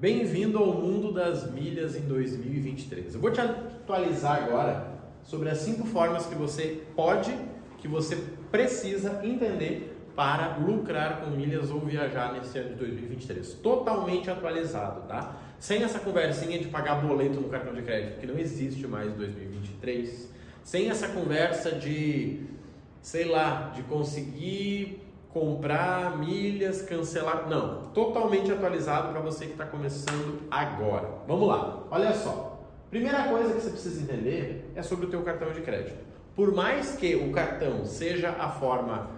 Bem-vindo ao mundo das milhas em 2023. Eu vou te atualizar agora sobre as cinco formas que você pode, que você precisa entender para lucrar com milhas ou viajar nesse ano de 2023. Totalmente atualizado, tá? Sem essa conversinha de pagar boleto no cartão de crédito, que não existe mais em 2023. Sem essa conversa de, sei lá, de conseguir comprar milhas, cancelar. Não, totalmente atualizado para você que está começando agora. Vamos lá, olha só. Primeira coisa que você precisa entender é sobre o teu cartão de crédito. Por mais que o cartão seja a forma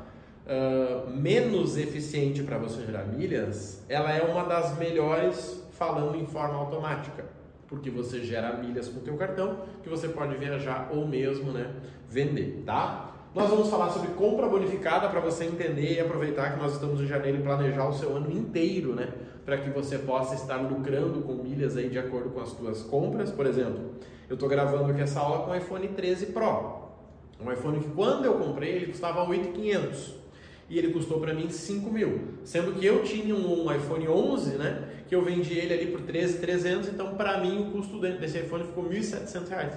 uh, menos eficiente para você gerar milhas, ela é uma das melhores falando em forma automática, porque você gera milhas com o teu cartão que você pode viajar ou mesmo, né, vender, tá? Nós vamos falar sobre compra bonificada para você entender e aproveitar que nós estamos em janeiro e planejar o seu ano inteiro, né? Para que você possa estar lucrando com milhas aí de acordo com as suas compras. Por exemplo, eu estou gravando aqui essa aula com o iPhone 13 Pro. Um iPhone que quando eu comprei ele custava 8.500 e ele custou para mim 5 mil. Sendo que eu tinha um iPhone 11, né? Que eu vendi ele ali por 13,300, então para mim o custo desse iPhone ficou 1.700 reais.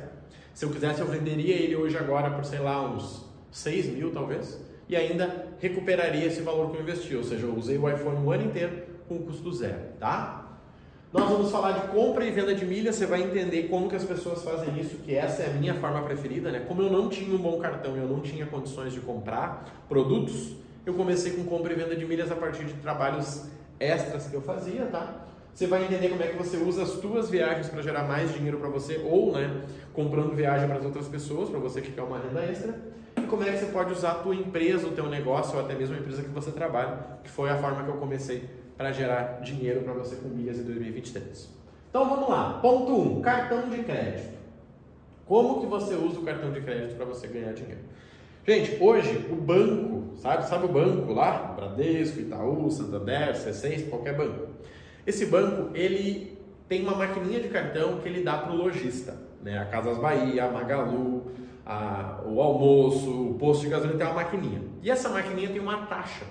Se eu quisesse, eu venderia ele hoje agora por, sei lá, uns 6 mil talvez, e ainda recuperaria esse valor que eu investi. Ou seja, eu usei o iPhone o ano inteiro com custo zero, tá? Nós vamos falar de compra e venda de milhas, você vai entender como que as pessoas fazem isso, que essa é a minha forma preferida, né? Como eu não tinha um bom cartão eu não tinha condições de comprar produtos, eu comecei com compra e venda de milhas a partir de trabalhos extras que eu fazia, tá? Você vai entender como é que você usa as suas viagens para gerar mais dinheiro para você ou, né, comprando viagem para as outras pessoas, para você que quer uma renda extra. E como é que você pode usar a tua empresa, o teu negócio ou até mesmo a empresa que você trabalha, que foi a forma que eu comecei para gerar dinheiro para você com milhas em 2023. Então vamos lá. Ponto 1, um, cartão de crédito. Como que você usa o cartão de crédito para você ganhar dinheiro? Gente, hoje o banco, sabe, sabe o banco lá? Bradesco, Itaú, Santander, C6, qualquer banco. Esse banco, ele tem uma maquininha de cartão que ele dá para o lojista, né? A Casas Bahia, a Magalu, a, o almoço, o posto de gasolina tem uma maquininha. E essa maquininha tem uma taxa.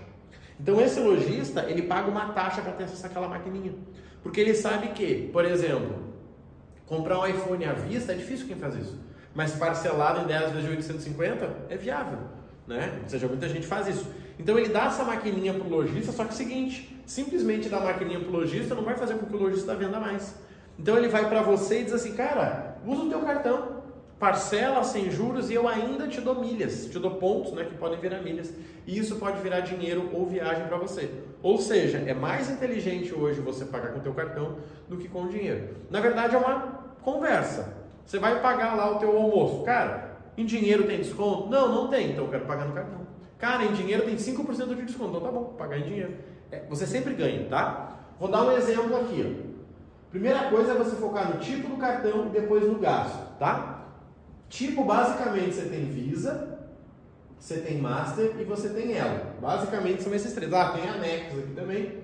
Então esse lojista, ele paga uma taxa para ter acesso àquela maquininha. Porque ele sabe que, por exemplo, comprar um iPhone à vista é difícil quem faz isso mas parcelado em 10 vezes de 850 é viável, né? Ou seja, muita gente faz isso. Então ele dá essa maquininha para o lojista, só que é o seguinte, simplesmente dar a maquininha para o lojista não vai fazer com que o lojista venda mais. Então ele vai para você e diz assim, cara, usa o teu cartão, parcela sem juros e eu ainda te dou milhas, te dou pontos, né, que podem virar milhas. E isso pode virar dinheiro ou viagem para você. Ou seja, é mais inteligente hoje você pagar com o teu cartão do que com dinheiro. Na verdade é uma conversa. Você vai pagar lá o teu almoço. Cara, em dinheiro tem desconto? Não, não tem. Então eu quero pagar no cartão. Cara, em dinheiro tem 5% de desconto. Então tá bom, pagar em dinheiro. É, você sempre ganha, tá? Vou dar um exemplo aqui. Ó. Primeira coisa é você focar no tipo do cartão e depois no gasto, tá? Tipo, basicamente, você tem Visa, você tem Master e você tem Elo. Basicamente são esses três. Ah, tem Amex aqui também.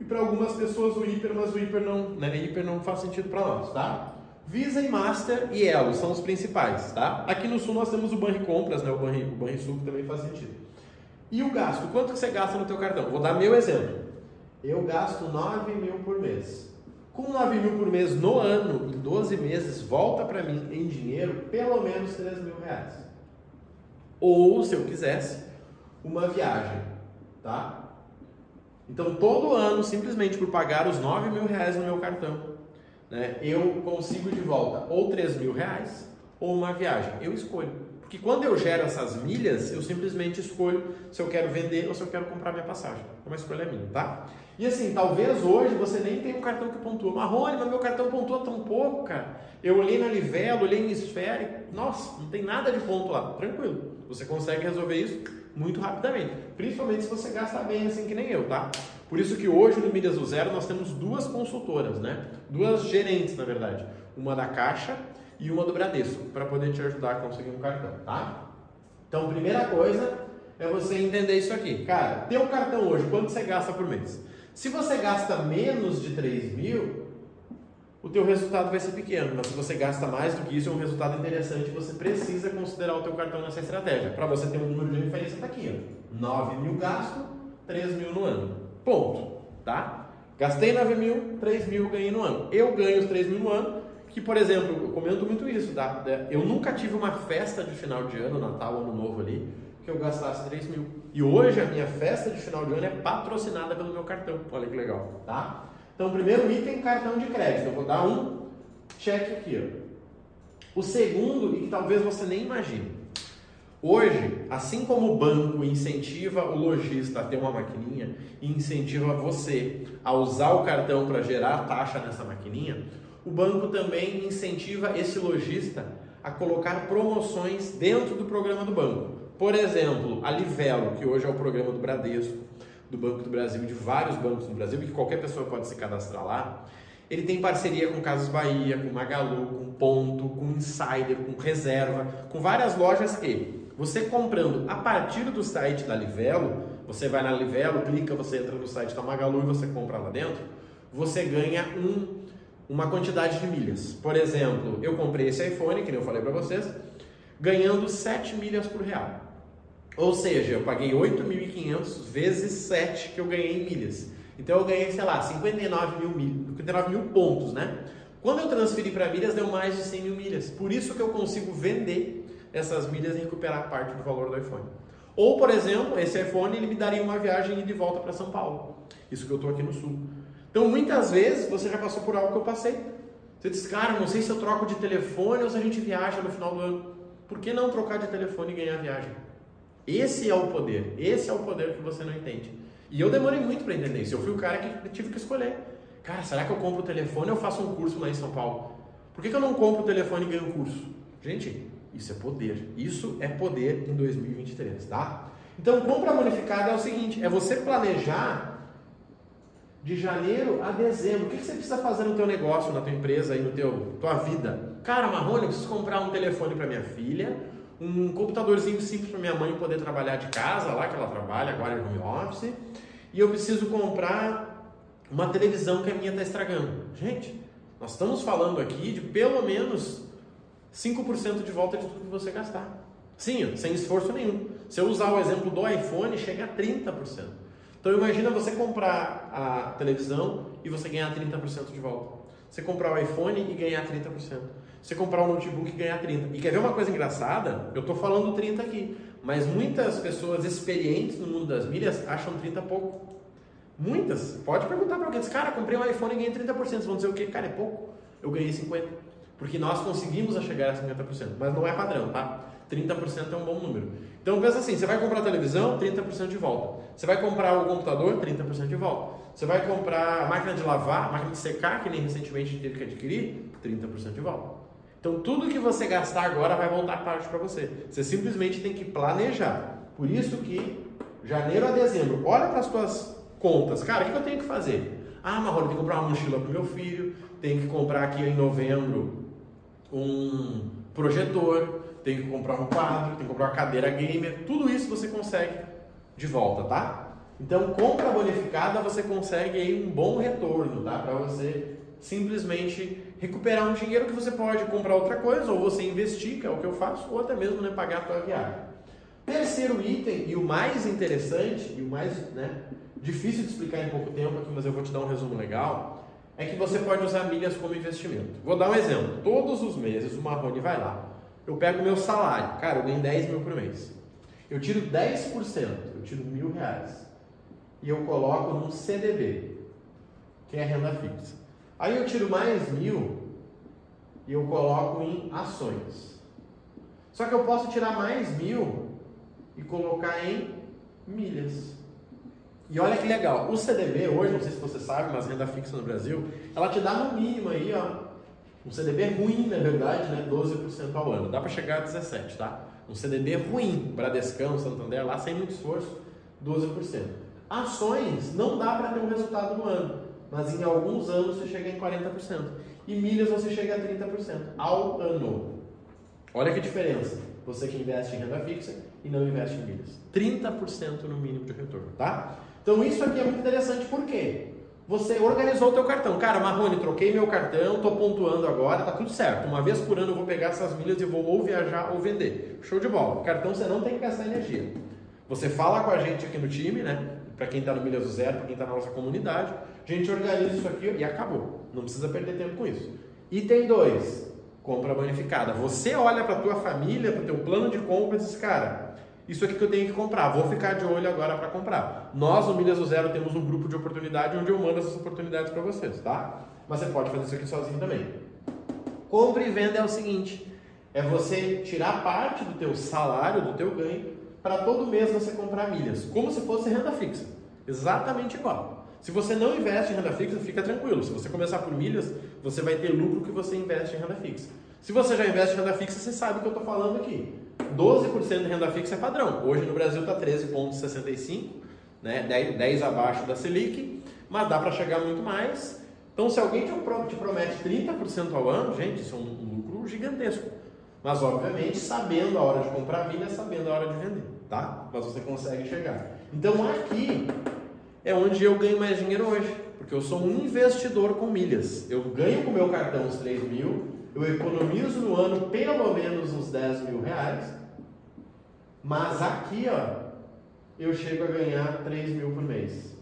E para algumas pessoas o Hiper, mas o Hiper não, né? Hiper não faz sentido para nós, tá? Visa e Master e Elo são os principais, tá? Aqui no Sul nós temos o Banri Compras, né? O Banri, o Banrisul que também faz sentido. E o gasto? Quanto que você gasta no teu cartão? Vou dar meu exemplo. Eu gasto 9 mil por mês. Com 9 mil por mês no ano, em 12 meses, volta para mim em dinheiro pelo menos 3 mil reais. Ou, se eu quisesse, uma viagem, tá? Então, todo ano, simplesmente por pagar os 9 mil reais no meu cartão, né, eu consigo de volta ou 3 mil reais ou uma viagem. Eu escolho. Porque quando eu gero essas milhas, eu simplesmente escolho se eu quero vender ou se eu quero comprar minha passagem. Uma escolha é minha, tá? E assim, talvez hoje você nem tenha um cartão que pontua. Marrone, mas meu cartão pontua tão pouco, cara. Eu olhei na Livelo, olhei no Esfere. Nossa, não tem nada de ponto lá. Tranquilo. Você consegue resolver isso muito rapidamente. Principalmente se você gasta bem assim que nem eu, tá? Por isso que hoje no Milhas do Zero nós temos duas consultoras, né? Duas gerentes, na verdade. Uma da Caixa e uma do Bradesco, para poder te ajudar a conseguir um cartão, tá? Então, primeira coisa é você entender isso aqui. Cara, teu cartão hoje, quanto você gasta por mês? Se você gasta menos de 3 mil, o teu resultado vai ser pequeno, mas se você gasta mais do que isso, é um resultado interessante, você precisa considerar o teu cartão nessa estratégia. Para você ter um número de referência, está aqui, ó. 9 mil gasto, 3 mil no ano. Ponto, tá? Gastei 9 mil, 3 mil ganhei no ano. Eu ganho os 3 mil no ano, que, por exemplo, eu comento muito isso, tá? Eu nunca tive uma festa de final de ano, Natal, Ano Novo ali, que eu gastasse 3 mil. E hoje a minha festa de final de ano é patrocinada pelo meu cartão. Olha que legal, tá? Então, primeiro item, cartão de crédito. Eu vou dar um check aqui, ó. O segundo, e que talvez você nem imagine, Hoje, assim como o banco incentiva o lojista a ter uma maquininha e incentiva você a usar o cartão para gerar taxa nessa maquininha, o banco também incentiva esse lojista a colocar promoções dentro do programa do banco. Por exemplo, a Livelo, que hoje é o programa do Bradesco, do Banco do Brasil de vários bancos no Brasil, que qualquer pessoa pode se cadastrar lá. Ele tem parceria com Casas Bahia, com Magalu, com Ponto, com Insider, com Reserva, com várias lojas que você comprando a partir do site da Livelo, você vai na Livelo, clica, você entra no site da Magalu e você compra lá dentro, você ganha um, uma quantidade de milhas. Por exemplo, eu comprei esse iPhone, que eu falei para vocês, ganhando 7 milhas por real. Ou seja, eu paguei 8.500 vezes 7 que eu ganhei em milhas. Então eu ganhei, sei lá, 59 mil, mil, 59 mil pontos, né? Quando eu transferi para milhas, deu mais de 100 mil milhas. Por isso que eu consigo vender essas milhas e recuperar parte do valor do iPhone. Ou, por exemplo, esse iPhone ele me daria uma viagem de volta para São Paulo. Isso que eu estou aqui no sul. Então, muitas vezes você já passou por algo que eu passei. Você diz, cara, não sei se eu troco de telefone ou se a gente viaja no final do ano. Por que não trocar de telefone e ganhar viagem? Esse é o poder. Esse é o poder que você não entende. E eu demorei muito para entender isso. Eu fui o cara que tive que escolher. Cara, será que eu compro o telefone ou faço um curso lá em São Paulo? Por que, que eu não compro o telefone e ganho o curso? Gente, isso é poder. Isso é poder em 2023, tá? Então, compra bonificada é o seguinte: é você planejar de janeiro a dezembro. O que você precisa fazer no teu negócio, na tua empresa e no teu tua vida? Cara, Marrone, eu preciso comprar um telefone para minha filha, um computadorzinho simples para minha mãe poder trabalhar de casa, lá que ela trabalha agora em home office, e eu preciso comprar uma televisão que a minha está estragando. Gente, nós estamos falando aqui de pelo menos 5% de volta de tudo que você gastar. Sim, sem esforço nenhum. Se eu usar o exemplo do iPhone, chega a 30%. Então imagina você comprar a televisão e você ganhar 30% de volta. Você comprar o iPhone e ganhar 30%. Você comprar o notebook e ganhar 30%. E quer ver uma coisa engraçada? Eu estou falando 30 aqui, mas muitas pessoas experientes no mundo das milhas acham 30 pouco. Muitas. Pode perguntar para alguém, cara, comprei um iPhone e ganhei 30%. Vocês vão dizer o quê? Cara, é pouco. Eu ganhei 50%. Porque nós conseguimos a chegar a 50%, mas não é padrão, tá? 30% é um bom número. Então pensa assim, você vai comprar televisão, 30% de volta. Você vai comprar o computador, 30% de volta. Você vai comprar a máquina de lavar, a máquina de secar, que nem recentemente teve que adquirir, 30% de volta. Então tudo que você gastar agora vai voltar parte para você. Você simplesmente tem que planejar. Por isso que janeiro a dezembro, olha para as suas contas. Cara, o que eu tenho que fazer? Ah, Marrone, tenho que comprar uma mochila para meu filho, tenho que comprar aqui em novembro um projetor, tem que comprar um quadro, tem que comprar uma cadeira gamer, tudo isso você consegue de volta, tá? Então, compra bonificada você consegue aí um bom retorno, tá? Para você simplesmente recuperar um dinheiro que você pode comprar outra coisa, ou você investir, que é o que eu faço, ou até mesmo né, pagar a tua viagem. Terceiro item, e o mais interessante, e o mais né, difícil de explicar em pouco tempo aqui, mas eu vou te dar um resumo legal, é que você pode usar milhas como investimento. Vou dar um exemplo. Todos os meses o Marrone vai lá. Eu pego meu salário. Cara, eu ganho 10 mil por mês. Eu tiro 10%, eu tiro mil reais. E eu coloco num CDB, que é renda fixa. Aí eu tiro mais mil e eu coloco em ações. Só que eu posso tirar mais mil e colocar em milhas. E olha que legal, o CDB hoje, não sei se você sabe, mas renda fixa no Brasil, ela te dá no mínimo aí, ó, um CDB ruim, na verdade, né, 12% ao ano. Dá para chegar a 17, tá? Um CDB ruim, Bradescão, Santander, lá sem muito esforço, 12%. Ações não dá para ter um resultado no ano, mas em alguns anos você chega em 40%. E milhas você chega a 30% ao ano. Olha que diferença. Você que investe em renda fixa e não investe em milhas. 30% no mínimo de retorno, tá? Então isso aqui é muito interessante, por quê? Você organizou o teu cartão. Cara, Marrone, troquei meu cartão, estou pontuando agora, tá tudo certo. Uma vez por ano eu vou pegar essas milhas e vou ou viajar ou vender. Show de bola. Cartão você não tem que gastar energia. Você fala com a gente aqui no time, né? Para quem está no Milhas do Zero, para quem está na nossa comunidade, A gente organiza isso aqui e acabou. Não precisa perder tempo com isso. Item 2, compra bonificada. Você olha para tua família, para o teu plano de compra e diz, cara, isso aqui que eu tenho que comprar, vou ficar de olho agora para comprar. Nós, no Milhas do Zero, temos um grupo de oportunidade onde eu mando essas oportunidades para vocês, tá? Mas você pode fazer isso aqui sozinho também. Compra e venda é o seguinte, é você tirar parte do teu salário, do teu ganho, para todo mês você comprar milhas, como se fosse renda fixa. Exatamente igual. Se você não investe em renda fixa, fica tranquilo. Se você começar por milhas, você vai ter lucro que você investe em renda fixa. Se você já investe em renda fixa, você sabe o que eu estou falando aqui. 12% de renda fixa é padrão. Hoje no Brasil está 13,65%, né? 10, 10 abaixo da Selic, mas dá para chegar muito mais. Então, se alguém te promete 30% ao ano, gente, isso é um lucro gigantesco. Mas, obviamente, sabendo a hora de comprar milha, sabendo a hora de vender, tá? Mas você consegue chegar. Então, aqui é onde eu ganho mais dinheiro hoje, porque eu sou um investidor com milhas. Eu ganho com o meu cartão os 3 mil, eu economizo no ano pelo menos uns 10 mil reais, mas aqui, ó, eu chego a ganhar 3 mil por mês.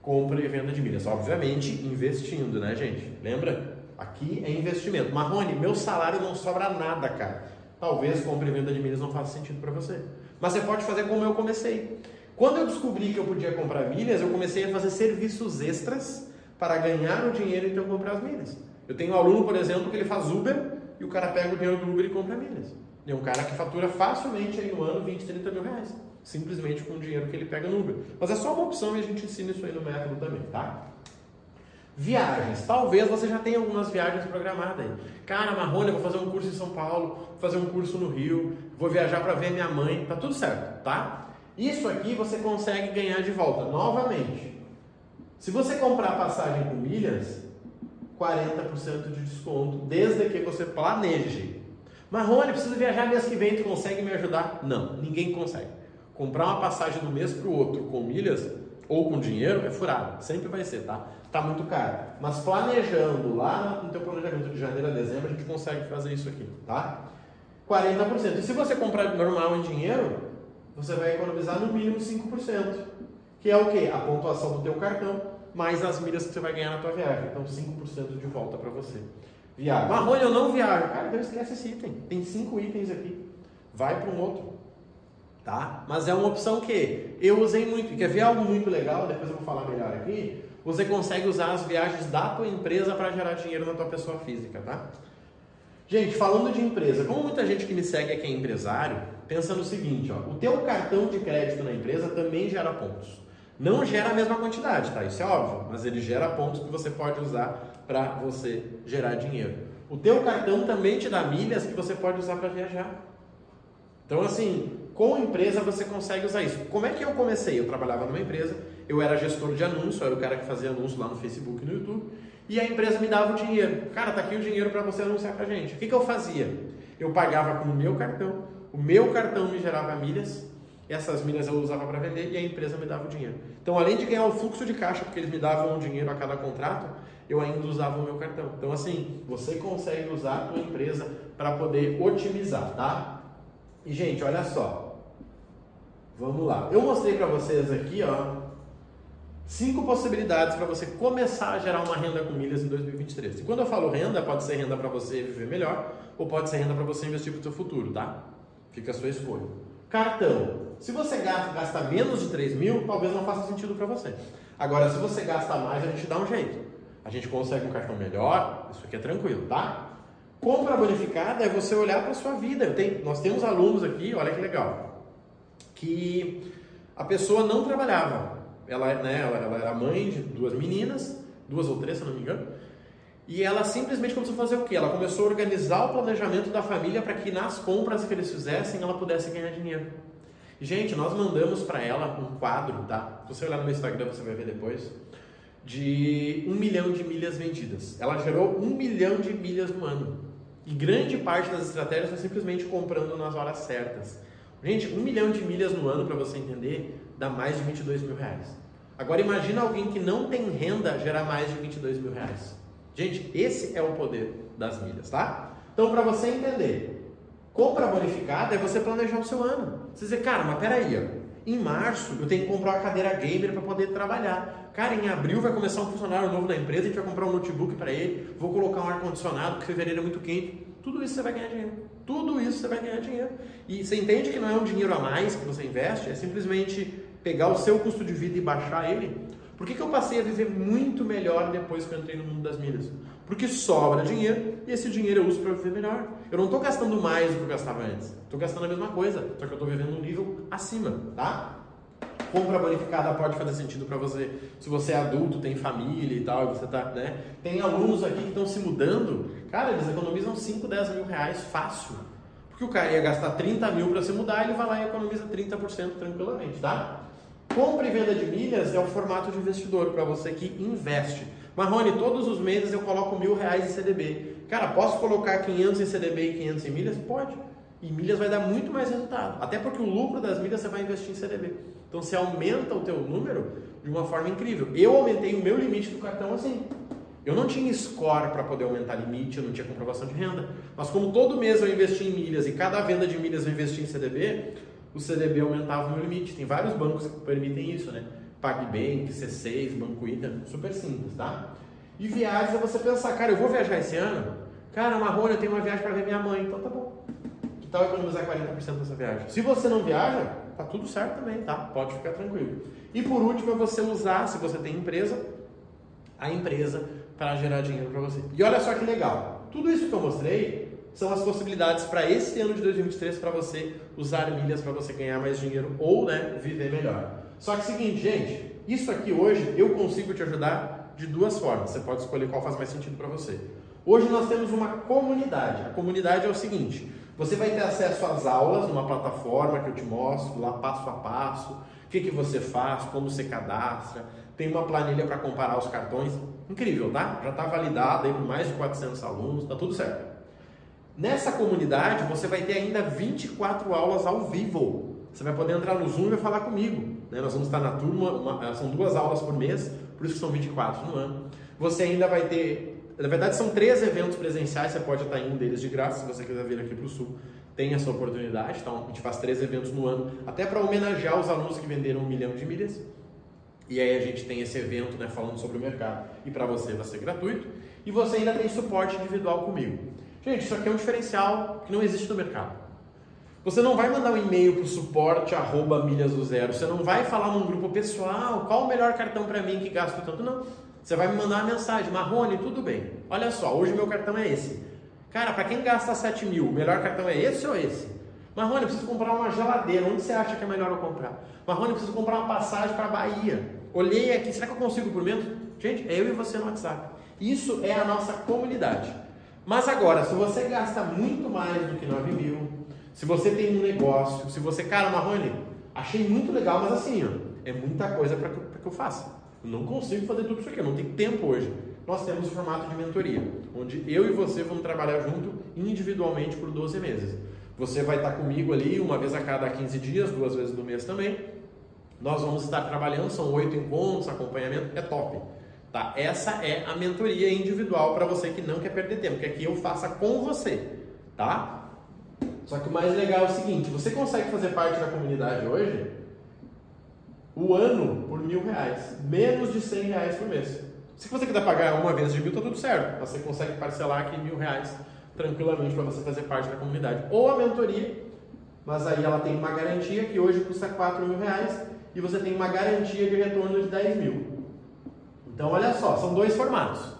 Compra e venda de milhas. Obviamente, investindo, né, gente? Lembra? Aqui é investimento. Marrone, meu salário não sobra nada, cara. Talvez compra e venda de milhas não faça sentido para você. Mas você pode fazer como eu comecei. Quando eu descobri que eu podia comprar milhas, eu comecei a fazer serviços extras para ganhar o dinheiro e então comprar as milhas. Eu tenho um aluno, por exemplo, que ele faz Uber e o cara pega o dinheiro do Uber e compra milhas. É um cara que fatura facilmente aí no ano 20, 30 mil reais. Simplesmente com o dinheiro que ele pega no Uber. Mas é só uma opção e a gente ensina isso aí no método também, tá? Viagens. Talvez você já tenha algumas viagens programadas aí. Cara, Marrone, eu vou fazer um curso em São Paulo, vou fazer um curso no Rio, vou viajar para ver minha mãe. Tá tudo certo, tá? Isso aqui você consegue ganhar de volta. Novamente, se você comprar passagem com milhas, 40% de desconto, desde que você planeje. Marrone, preciso viajar mês que vem, tu consegue me ajudar? Não, ninguém consegue. Comprar uma passagem do mês para o outro com milhas ou com dinheiro é furado, sempre vai ser, tá? Tá muito caro. Mas planejando lá no teu planejamento de janeiro a dezembro, a gente consegue fazer isso aqui, tá? 40%. E se você comprar normal em dinheiro, você vai economizar no mínimo 5%, que é o que? A pontuação do teu cartão mais as milhas que você vai ganhar na tua viagem. Então 5% de volta para você. Viagem. Marrone, eu não viajo. Cara, então esquece esse item. Tem cinco itens aqui. Vai para um outro. Tá? Mas é uma opção que eu usei muito. Quer ver algo muito legal? Depois eu vou falar melhor aqui. Você consegue usar as viagens da tua empresa para gerar dinheiro na tua pessoa física, tá? Gente, falando de empresa, como muita gente que me segue aqui é empresário, pensa no seguinte, ó, o teu cartão de crédito na empresa também gera pontos. Não gera a mesma quantidade, tá? Isso é óbvio, mas ele gera pontos que você pode usar para você gerar dinheiro. O teu cartão também te dá milhas que você pode usar para viajar. Então, assim, com empresa você consegue usar isso. Como é que eu comecei? Eu trabalhava numa empresa, eu era gestor de anúncio, eu era o cara que fazia anúncio lá no Facebook e no YouTube, e a empresa me dava o dinheiro. Cara, tá aqui o dinheiro para você anunciar pra gente. O que, que eu fazia? Eu pagava com o meu cartão, o meu cartão me gerava milhas, essas milhas eu usava para vender e a empresa me dava o dinheiro. Então, além de ganhar o fluxo de caixa, porque eles me davam um dinheiro a cada contrato, eu ainda usava o meu cartão. Então, assim, você consegue usar a tua empresa para poder otimizar, tá? E, gente, olha só. Vamos lá. Eu mostrei para vocês aqui, ó, cinco possibilidades para você começar a gerar uma renda com milhas em 2023. E quando eu falo renda, pode ser renda para você viver melhor ou pode ser renda para você investir para o seu futuro, tá? Fica a sua escolha. Cartão. Se você gasta, gasta menos de 3 mil, talvez não faça sentido para você. Agora, se você gasta mais, a gente dá um jeito. A gente consegue um cartão melhor, isso aqui é tranquilo, tá? Compra bonificada é você olhar para sua vida. Tenho, nós temos alunos aqui, olha que legal, que a pessoa não trabalhava. Ela, né, ela, era mãe de duas meninas, duas ou três, se não me engano, e ela simplesmente começou a fazer o quê? Ela começou a organizar o planejamento da família para que nas compras que eles fizessem ela pudesse ganhar dinheiro. Gente, nós mandamos para ela um quadro, tá? Se você olhar no meu Instagram, você vai ver depois, de um milhão de milhas vendidas. Ela gerou um milhão de milhas no ano. E grande parte das estratégias foi simplesmente comprando nas horas certas. Gente, um milhão de milhas no ano, para você entender, dá mais de 22 mil reais. Agora imagina alguém que não tem renda gerar mais de 22 mil reais. Gente, esse é o poder das milhas, tá? Então, para você entender, compra bonificada é você planejar o seu ano. Você dizer, cara, mas peraí, ó, Em março, eu tenho que comprar uma cadeira gamer para poder trabalhar. Cara, em abril vai começar um funcionário novo da empresa, a gente vai comprar um notebook para ele, vou colocar um ar-condicionado, porque fevereiro é muito quente. Tudo isso você vai ganhar dinheiro. Tudo isso você vai ganhar dinheiro. E você entende que não é um dinheiro a mais que você investe, é simplesmente pegar o seu custo de vida e baixar ele. Por que, que eu passei a viver muito melhor depois que eu entrei no mundo das milhas? Porque sobra dinheiro e esse dinheiro eu uso para viver melhor. Eu não estou gastando mais do que eu gastava antes. Estou gastando a mesma coisa, só que eu estou vivendo um nível acima, tá? Compra bonificada pode fazer sentido para você. Se você é adulto, tem família e tal, e você tá, né? Tem alunos aqui que estão se mudando, cara, eles economizam 5, 10 mil reais fácil. Porque o cara ia gastar 30 mil para se mudar, ele vai lá e economiza 30% tranquilamente, tá? Compra e venda de milhas é o formato de investidor para você que investe. Marrone, todos os meses eu coloco mil reais em CDB. Cara, posso colocar 500 em CDB e 500 em milhas? Pode. E milhas vai dar muito mais resultado. Até porque o lucro das milhas você vai investir em CDB. Então você aumenta o teu número de uma forma incrível. Eu aumentei o meu limite do cartão assim. Eu não tinha score para poder aumentar limite, eu não tinha comprovação de renda. Mas como todo mês eu investi em milhas e cada venda de milhas eu investi em CDB, o CDB aumentava o meu limite. Tem vários bancos que permitem isso, né? PagBank, C6, Banco Ita, super simples, tá? E viagens é você pensar, cara, eu vou viajar esse ano? Cara, Marrone, eu tenho uma viagem para ver minha mãe, então tá bom. Tal economizar 40% dessa viagem? Se você não viaja, tá tudo certo também, tá? Pode ficar tranquilo. E por último é você usar, se você tem empresa, a empresa para gerar dinheiro para você. E olha só que legal. Tudo isso que eu mostrei são as possibilidades para esse ano de 2023 para você usar milhas para você ganhar mais dinheiro ou né, viver melhor. Só que é seguinte, gente, isso aqui hoje eu consigo te ajudar de duas formas. Você pode escolher qual faz mais sentido para você. Hoje nós temos uma comunidade. A comunidade é o seguinte: você vai ter acesso às aulas numa plataforma que eu te mostro, lá passo a passo, o que, que você faz, como você cadastra, tem uma planilha para comparar os cartões. Incrível, tá? Já está validada aí por mais de 400 alunos, tá tudo certo. Nessa comunidade você vai ter ainda 24 aulas ao vivo. Você vai poder entrar no Zoom e falar comigo. Né? Nós vamos estar na turma, uma, são duas aulas por mês, por isso que são 24 no ano. Você ainda vai ter, na verdade são três eventos presenciais, você pode estar em um deles de graça, se você quiser vir aqui para o Sul. Tem essa oportunidade, então a gente faz três eventos no ano, até para homenagear os alunos que venderam um milhão de milhas. E aí a gente tem esse evento né, falando sobre o mercado. E para você vai ser gratuito. E você ainda tem suporte individual comigo. Gente, isso aqui é um diferencial que não existe no mercado. Você não vai mandar um e-mail para o suporte arroba milhas do zero. Você não vai falar num grupo pessoal qual o melhor cartão para mim que gasta tanto. Não. Você vai me mandar uma mensagem. Marrone, tudo bem. Olha só, hoje meu cartão é esse. Cara, para quem gasta 7 mil, o melhor cartão é esse ou esse? Marrone, eu preciso comprar uma geladeira. Onde você acha que é melhor eu comprar? Marrone, eu preciso comprar uma passagem para Bahia. Olhei aqui, será que eu consigo por menos? Gente, é eu e você no WhatsApp. Isso é a nossa comunidade. Mas agora, se você gasta muito mais do que 9 mil, se você tem um negócio, se você, cara, Marrone, achei muito legal, mas assim, ó, é muita coisa para que, que eu faça. Não consigo fazer tudo isso aqui, não tenho tempo hoje. Nós temos o formato de mentoria, onde eu e você vamos trabalhar junto individualmente por 12 meses. Você vai estar comigo ali uma vez a cada 15 dias, duas vezes no mês também. Nós vamos estar trabalhando, são oito encontros, acompanhamento, é top. Tá? Essa é a mentoria individual para você que não quer perder tempo, que aqui eu faça com você, tá? Só que o mais legal é o seguinte, você consegue fazer parte da comunidade hoje o ano por mil reais, menos de cem reais por mês. Se você quiser pagar uma vez de mil, tá tudo certo. Você consegue parcelar aqui mil reais tranquilamente para você fazer parte da comunidade. Ou a mentoria, mas aí ela tem uma garantia que hoje custa quatro mil reais e você tem uma garantia de retorno de 10 mil. Então, olha só, são dois formatos.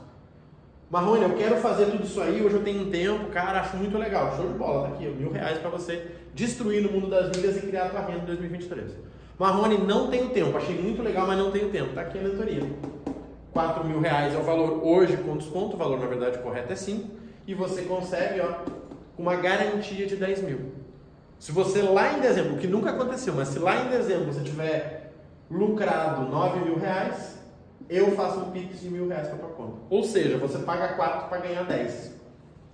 Marrone, eu quero fazer tudo isso aí, hoje eu tenho um tempo, cara, acho muito legal. Show de bola, tá aqui, mil reais para você destruir no mundo das milhas e criar a tua renda em 2023. Marrone, não tenho tempo, achei muito legal, mas não tenho tempo. Tá aqui a mentoria. 4 mil reais é o valor hoje com desconto, o valor na verdade correto é 5, e você consegue, ó, uma garantia de 10 mil. Se você lá em dezembro, o que nunca aconteceu, mas se lá em dezembro você tiver lucrado 9 mil reais, eu faço um Pix de mil reais para tua conta. Ou seja, você paga 4 para ganhar 10.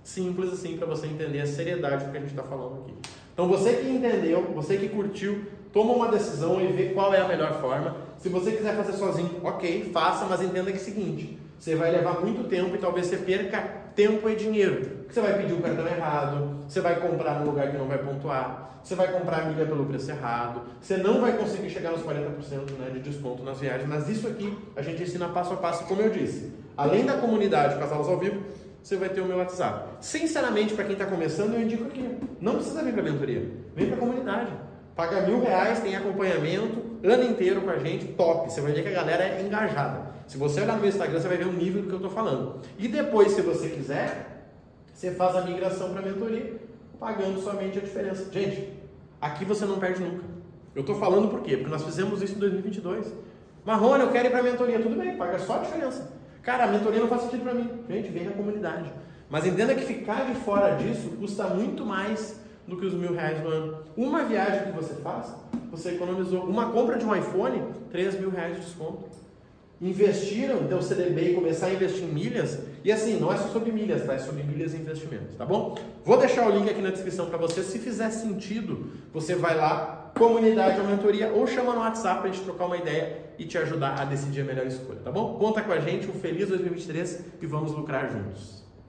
Simples assim para você entender a seriedade do que a gente está falando aqui. Então você que entendeu, você que curtiu, toma uma decisão e vê qual é a melhor forma. Se você quiser fazer sozinho, ok, faça, mas entenda que é o seguinte, você vai levar muito tempo e talvez você perca tempo e dinheiro. Você vai pedir o cartão errado, você vai comprar num lugar que não vai pontuar, você vai comprar a milha pelo preço errado, você não vai conseguir chegar nos 40% né, de desconto nas viagens, mas isso aqui a gente ensina passo a passo, como eu disse. Além da comunidade Casalos ao Vivo, você vai ter o meu WhatsApp. Sinceramente, para quem está começando, eu indico aqui. Não precisa vir para a mentoria, vem para a comunidade. Paga mil reais, tem acompanhamento, ano inteiro com a gente, top. Você vai ver que a galera é engajada. Se você olhar no Instagram, você vai ver o nível do que eu estou falando. E depois, se você quiser, você faz a migração para a mentoria, pagando somente a diferença. Gente, aqui você não perde nunca. Eu estou falando por quê? Porque nós fizemos isso em 2022. Marrone, eu quero ir para a mentoria. Tudo bem, paga só a diferença. Cara, a mentoria não faz sentido para mim. Gente, vem na comunidade. Mas entenda que ficar de fora disso custa muito mais do que os mil reais no ano. Uma viagem que você faz, você economizou. Uma compra de um iPhone, 3 mil reais de desconto. Investiram, então CDB e começar a investir em milhas. E assim, não é só sobre milhas, tá? É sobre milhas e investimentos, tá bom? Vou deixar o link aqui na descrição para você. Se fizer sentido, você vai lá, comunidade ou mentoria, ou chama no WhatsApp para a gente trocar uma ideia e te ajudar a decidir a melhor escolha, tá bom? Conta com a gente, um feliz 2023 e vamos lucrar juntos.